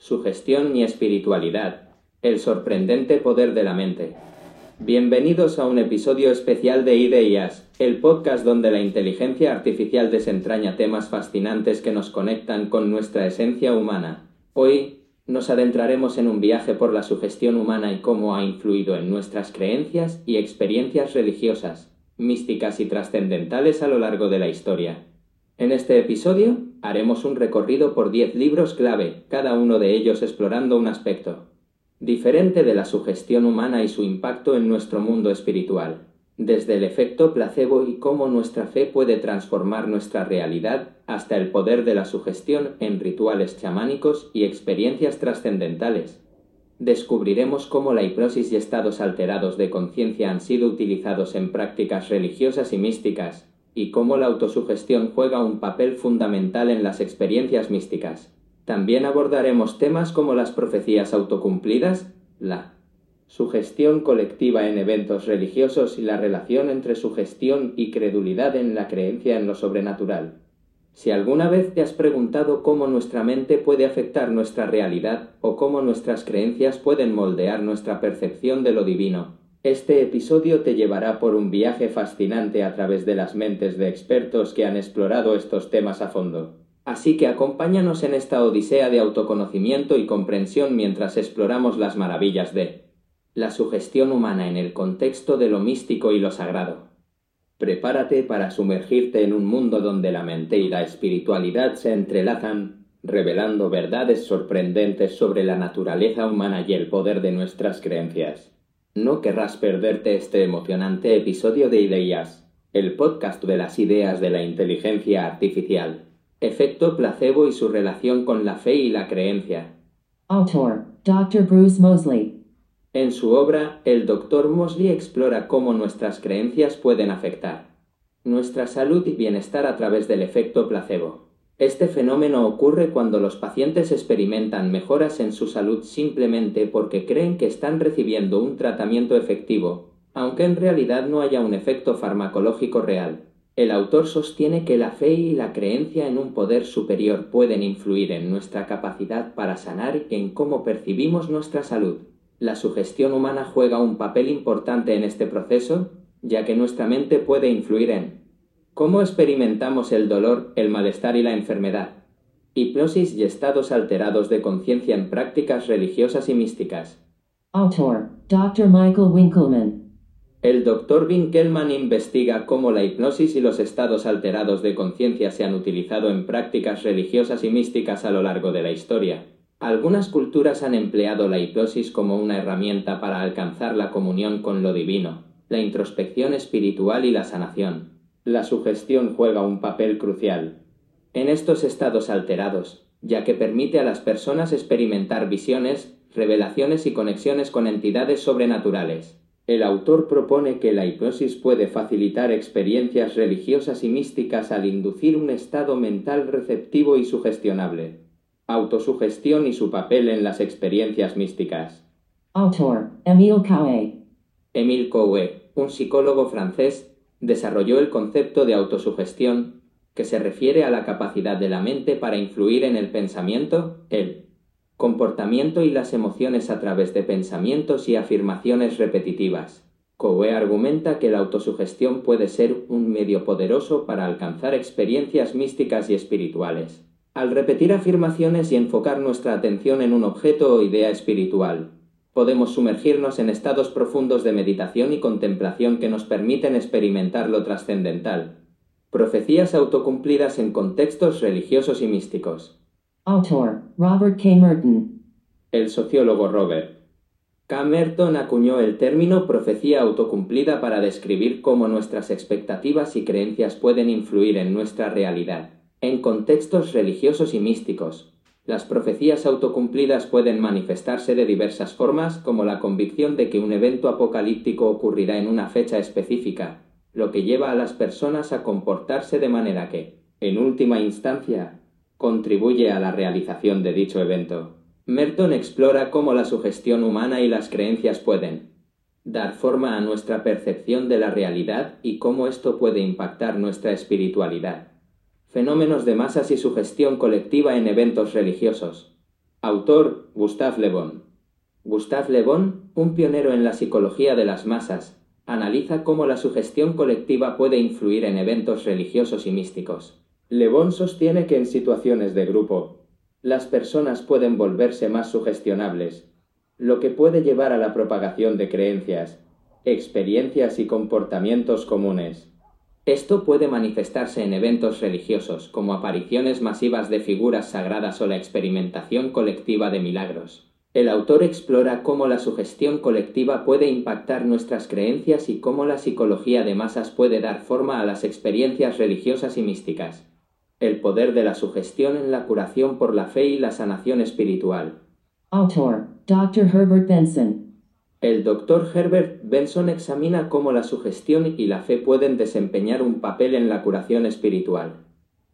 sugestión y espiritualidad, el sorprendente poder de la mente. Bienvenidos a un episodio especial de Ideas, el podcast donde la inteligencia artificial desentraña temas fascinantes que nos conectan con nuestra esencia humana. Hoy nos adentraremos en un viaje por la sugestión humana y cómo ha influido en nuestras creencias y experiencias religiosas, místicas y trascendentales a lo largo de la historia. En este episodio haremos un recorrido por 10 libros clave, cada uno de ellos explorando un aspecto diferente de la sugestión humana y su impacto en nuestro mundo espiritual, desde el efecto placebo y cómo nuestra fe puede transformar nuestra realidad hasta el poder de la sugestión en rituales chamánicos y experiencias trascendentales. Descubriremos cómo la hipnosis y estados alterados de conciencia han sido utilizados en prácticas religiosas y místicas, y cómo la autosugestión juega un papel fundamental en las experiencias místicas. También abordaremos temas como las profecías autocumplidas, la sugestión colectiva en eventos religiosos y la relación entre sugestión y credulidad en la creencia en lo sobrenatural. Si alguna vez te has preguntado cómo nuestra mente puede afectar nuestra realidad o cómo nuestras creencias pueden moldear nuestra percepción de lo divino, este episodio te llevará por un viaje fascinante a través de las mentes de expertos que han explorado estos temas a fondo. Así que acompáñanos en esta odisea de autoconocimiento y comprensión mientras exploramos las maravillas de la sugestión humana en el contexto de lo místico y lo sagrado. Prepárate para sumergirte en un mundo donde la mente y la espiritualidad se entrelazan, revelando verdades sorprendentes sobre la naturaleza humana y el poder de nuestras creencias. No querrás perderte este emocionante episodio de Ideas, el podcast de las ideas de la inteligencia artificial, efecto placebo y su relación con la fe y la creencia. Autor, Dr. Bruce Mosley. En su obra, el Dr. Mosley explora cómo nuestras creencias pueden afectar nuestra salud y bienestar a través del efecto placebo. Este fenómeno ocurre cuando los pacientes experimentan mejoras en su salud simplemente porque creen que están recibiendo un tratamiento efectivo, aunque en realidad no haya un efecto farmacológico real. El autor sostiene que la fe y la creencia en un poder superior pueden influir en nuestra capacidad para sanar y en cómo percibimos nuestra salud. La sugestión humana juega un papel importante en este proceso, ya que nuestra mente puede influir en ¿Cómo experimentamos el dolor, el malestar y la enfermedad? Hipnosis y estados alterados de conciencia en prácticas religiosas y místicas. Autor, Dr. Michael Winkelman. El Dr. Winkelman investiga cómo la hipnosis y los estados alterados de conciencia se han utilizado en prácticas religiosas y místicas a lo largo de la historia. Algunas culturas han empleado la hipnosis como una herramienta para alcanzar la comunión con lo divino, la introspección espiritual y la sanación la sugestión juega un papel crucial en estos estados alterados, ya que permite a las personas experimentar visiones, revelaciones y conexiones con entidades sobrenaturales. El autor propone que la hipnosis puede facilitar experiencias religiosas y místicas al inducir un estado mental receptivo y sugestionable. Autosugestión y su papel en las experiencias místicas. Autor, Emile Coué. Emile Coué, un psicólogo francés, desarrolló el concepto de autosugestión, que se refiere a la capacidad de la mente para influir en el pensamiento, el comportamiento y las emociones a través de pensamientos y afirmaciones repetitivas. Coe argumenta que la autosugestión puede ser un medio poderoso para alcanzar experiencias místicas y espirituales. Al repetir afirmaciones y enfocar nuestra atención en un objeto o idea espiritual, podemos sumergirnos en estados profundos de meditación y contemplación que nos permiten experimentar lo trascendental. Profecías autocumplidas en contextos religiosos y místicos. Autor, Robert K. Merton. El sociólogo Robert K. Merton acuñó el término profecía autocumplida para describir cómo nuestras expectativas y creencias pueden influir en nuestra realidad, en contextos religiosos y místicos, las profecías autocumplidas pueden manifestarse de diversas formas, como la convicción de que un evento apocalíptico ocurrirá en una fecha específica, lo que lleva a las personas a comportarse de manera que, en última instancia, contribuye a la realización de dicho evento. Merton explora cómo la sugestión humana y las creencias pueden dar forma a nuestra percepción de la realidad y cómo esto puede impactar nuestra espiritualidad fenómenos de masas y sugestión colectiva en eventos religiosos. Autor Gustave Le Bon. Gustave Le Bon, un pionero en la psicología de las masas, analiza cómo la sugestión colectiva puede influir en eventos religiosos y místicos. Le Bon sostiene que en situaciones de grupo, las personas pueden volverse más sugestionables, lo que puede llevar a la propagación de creencias, experiencias y comportamientos comunes. Esto puede manifestarse en eventos religiosos, como apariciones masivas de figuras sagradas o la experimentación colectiva de milagros. El autor explora cómo la sugestión colectiva puede impactar nuestras creencias y cómo la psicología de masas puede dar forma a las experiencias religiosas y místicas. El poder de la sugestión en la curación por la fe y la sanación espiritual. Autor, Dr. Herbert Benson. El Dr. Herbert Benson examina cómo la sugestión y la fe pueden desempeñar un papel en la curación espiritual.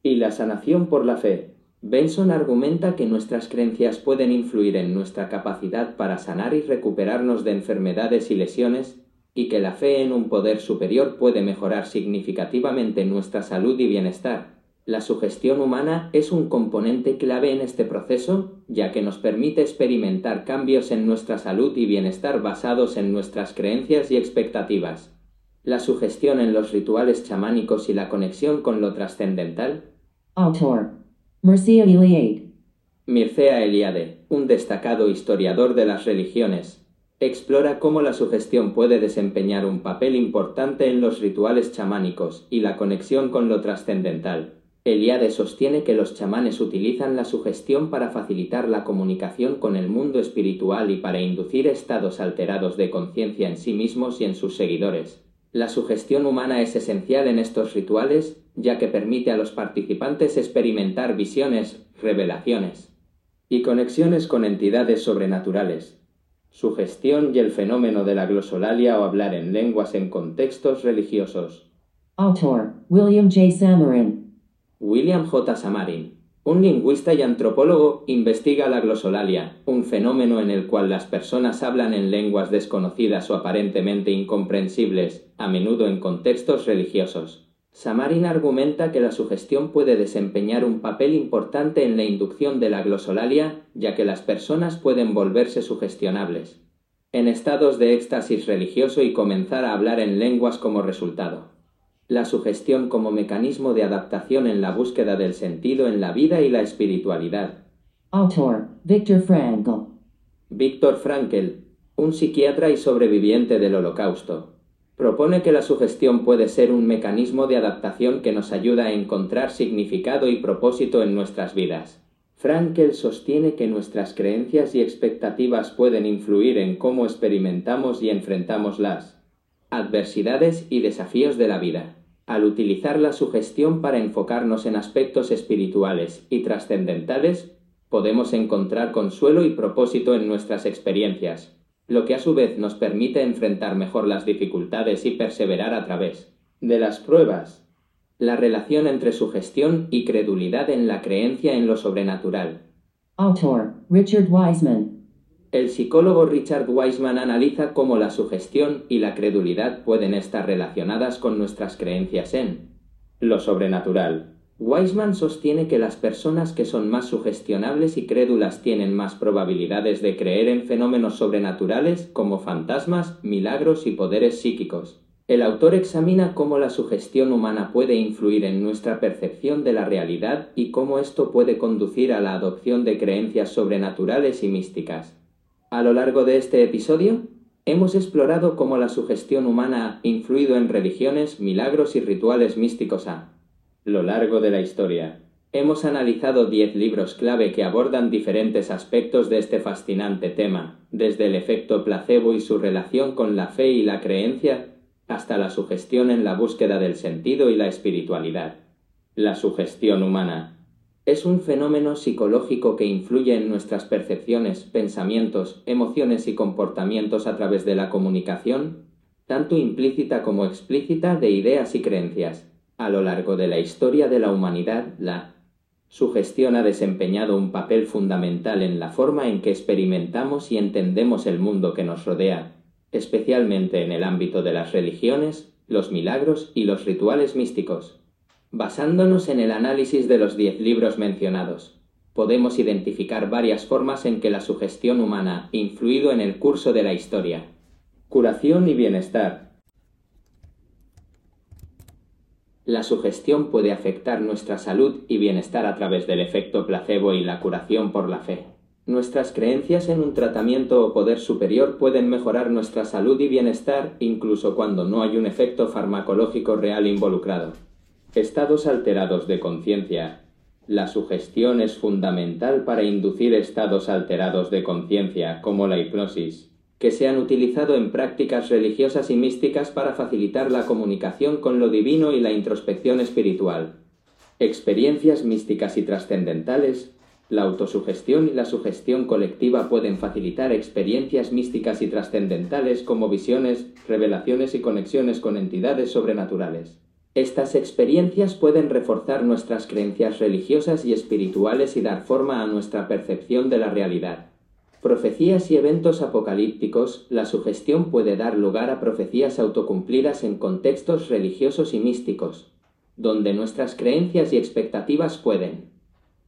Y la sanación por la fe. Benson argumenta que nuestras creencias pueden influir en nuestra capacidad para sanar y recuperarnos de enfermedades y lesiones, y que la fe en un poder superior puede mejorar significativamente nuestra salud y bienestar. La sugestión humana es un componente clave en este proceso, ya que nos permite experimentar cambios en nuestra salud y bienestar basados en nuestras creencias y expectativas. La sugestión en los rituales chamánicos y la conexión con lo trascendental. Autor, Mircea Eliade. Mircea Eliade, un destacado historiador de las religiones, explora cómo la sugestión puede desempeñar un papel importante en los rituales chamánicos y la conexión con lo trascendental. Eliade sostiene que los chamanes utilizan la sugestión para facilitar la comunicación con el mundo espiritual y para inducir estados alterados de conciencia en sí mismos y en sus seguidores. La sugestión humana es esencial en estos rituales, ya que permite a los participantes experimentar visiones, revelaciones y conexiones con entidades sobrenaturales. Sugestión y el fenómeno de la glosolalia o hablar en lenguas en contextos religiosos. Autor, William J. Samarin. William J. Samarin, un lingüista y antropólogo, investiga la glosolalia, un fenómeno en el cual las personas hablan en lenguas desconocidas o aparentemente incomprensibles, a menudo en contextos religiosos. Samarin argumenta que la sugestión puede desempeñar un papel importante en la inducción de la glosolalia, ya que las personas pueden volverse sugestionables, en estados de éxtasis religioso y comenzar a hablar en lenguas como resultado. La sugestión como mecanismo de adaptación en la búsqueda del sentido en la vida y la espiritualidad. Autor, Viktor Frankl. Víctor Frankl, un psiquiatra y sobreviviente del Holocausto, propone que la sugestión puede ser un mecanismo de adaptación que nos ayuda a encontrar significado y propósito en nuestras vidas. Frankel sostiene que nuestras creencias y expectativas pueden influir en cómo experimentamos y enfrentamos las adversidades y desafíos de la vida. Al utilizar la sugestión para enfocarnos en aspectos espirituales y trascendentales, podemos encontrar consuelo y propósito en nuestras experiencias, lo que a su vez nos permite enfrentar mejor las dificultades y perseverar a través de las pruebas. La relación entre sugestión y credulidad en la creencia en lo sobrenatural. Autor, Richard Wiseman. El psicólogo Richard Wiseman analiza cómo la sugestión y la credulidad pueden estar relacionadas con nuestras creencias en lo sobrenatural. Wiseman sostiene que las personas que son más sugestionables y crédulas tienen más probabilidades de creer en fenómenos sobrenaturales como fantasmas, milagros y poderes psíquicos. El autor examina cómo la sugestión humana puede influir en nuestra percepción de la realidad y cómo esto puede conducir a la adopción de creencias sobrenaturales y místicas. A lo largo de este episodio, hemos explorado cómo la sugestión humana ha influido en religiones, milagros y rituales místicos a lo largo de la historia. Hemos analizado 10 libros clave que abordan diferentes aspectos de este fascinante tema, desde el efecto placebo y su relación con la fe y la creencia, hasta la sugestión en la búsqueda del sentido y la espiritualidad. La sugestión humana es un fenómeno psicológico que influye en nuestras percepciones, pensamientos, emociones y comportamientos a través de la comunicación, tanto implícita como explícita, de ideas y creencias. A lo largo de la historia de la humanidad, la sugestión ha desempeñado un papel fundamental en la forma en que experimentamos y entendemos el mundo que nos rodea, especialmente en el ámbito de las religiones, los milagros y los rituales místicos. Basándonos en el análisis de los diez libros mencionados, podemos identificar varias formas en que la sugestión humana ha influido en el curso de la historia. Curación y bienestar. La sugestión puede afectar nuestra salud y bienestar a través del efecto placebo y la curación por la fe. Nuestras creencias en un tratamiento o poder superior pueden mejorar nuestra salud y bienestar incluso cuando no hay un efecto farmacológico real involucrado. Estados alterados de conciencia. La sugestión es fundamental para inducir estados alterados de conciencia, como la hipnosis, que se han utilizado en prácticas religiosas y místicas para facilitar la comunicación con lo divino y la introspección espiritual. Experiencias místicas y trascendentales. La autosugestión y la sugestión colectiva pueden facilitar experiencias místicas y trascendentales como visiones, revelaciones y conexiones con entidades sobrenaturales. Estas experiencias pueden reforzar nuestras creencias religiosas y espirituales y dar forma a nuestra percepción de la realidad profecías y eventos apocalípticos, la sugestión puede dar lugar a profecías autocumplidas en contextos religiosos y místicos, donde nuestras creencias y expectativas pueden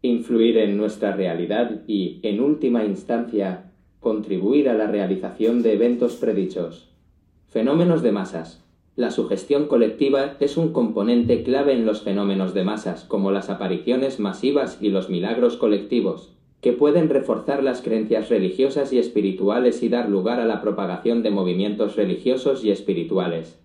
influir en nuestra realidad y, en última instancia, contribuir a la realización de eventos predichos. Fenómenos de masas. La sugestión colectiva es un componente clave en los fenómenos de masas, como las apariciones masivas y los milagros colectivos que pueden reforzar las creencias religiosas y espirituales y dar lugar a la propagación de movimientos religiosos y espirituales.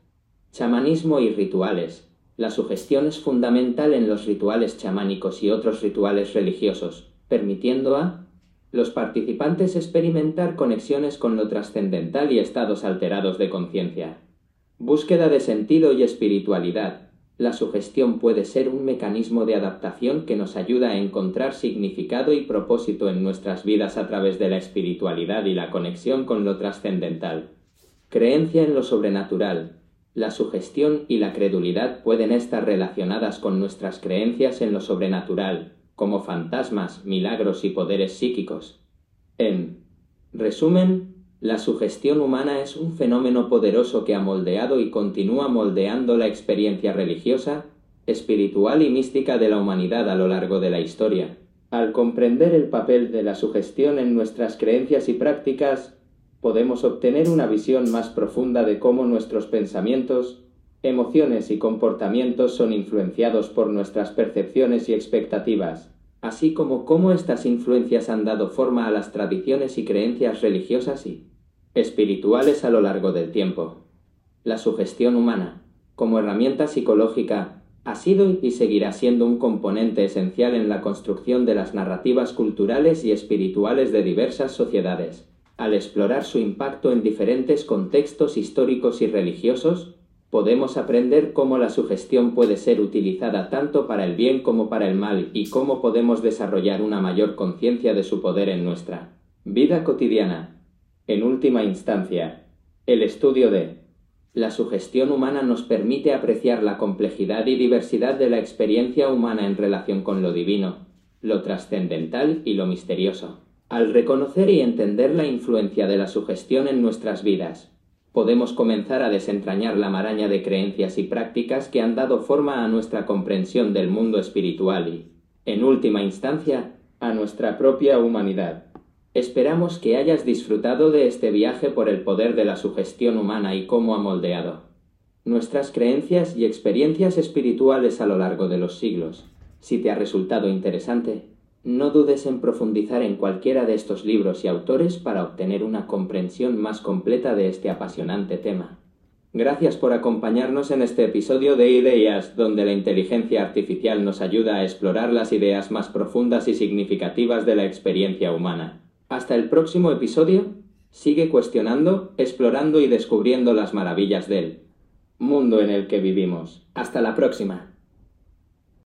Chamanismo y rituales. La sugestión es fundamental en los rituales chamánicos y otros rituales religiosos, permitiendo a los participantes experimentar conexiones con lo trascendental y estados alterados de conciencia. Búsqueda de sentido y espiritualidad. La sugestión puede ser un mecanismo de adaptación que nos ayuda a encontrar significado y propósito en nuestras vidas a través de la espiritualidad y la conexión con lo trascendental. Creencia en lo sobrenatural. La sugestión y la credulidad pueden estar relacionadas con nuestras creencias en lo sobrenatural, como fantasmas, milagros y poderes psíquicos. En resumen, la sugestión humana es un fenómeno poderoso que ha moldeado y continúa moldeando la experiencia religiosa, espiritual y mística de la humanidad a lo largo de la historia. Al comprender el papel de la sugestión en nuestras creencias y prácticas, podemos obtener una visión más profunda de cómo nuestros pensamientos, emociones y comportamientos son influenciados por nuestras percepciones y expectativas así como cómo estas influencias han dado forma a las tradiciones y creencias religiosas y espirituales a lo largo del tiempo. La sugestión humana, como herramienta psicológica, ha sido y seguirá siendo un componente esencial en la construcción de las narrativas culturales y espirituales de diversas sociedades. Al explorar su impacto en diferentes contextos históricos y religiosos, podemos aprender cómo la sugestión puede ser utilizada tanto para el bien como para el mal y cómo podemos desarrollar una mayor conciencia de su poder en nuestra vida cotidiana. En última instancia, el estudio de la sugestión humana nos permite apreciar la complejidad y diversidad de la experiencia humana en relación con lo divino, lo trascendental y lo misterioso. Al reconocer y entender la influencia de la sugestión en nuestras vidas, podemos comenzar a desentrañar la maraña de creencias y prácticas que han dado forma a nuestra comprensión del mundo espiritual y, en última instancia, a nuestra propia humanidad. Esperamos que hayas disfrutado de este viaje por el poder de la sugestión humana y cómo ha moldeado nuestras creencias y experiencias espirituales a lo largo de los siglos. Si te ha resultado interesante, no dudes en profundizar en cualquiera de estos libros y autores para obtener una comprensión más completa de este apasionante tema. Gracias por acompañarnos en este episodio de Ideas, donde la inteligencia artificial nos ayuda a explorar las ideas más profundas y significativas de la experiencia humana. Hasta el próximo episodio, sigue cuestionando, explorando y descubriendo las maravillas del mundo en el que vivimos. Hasta la próxima.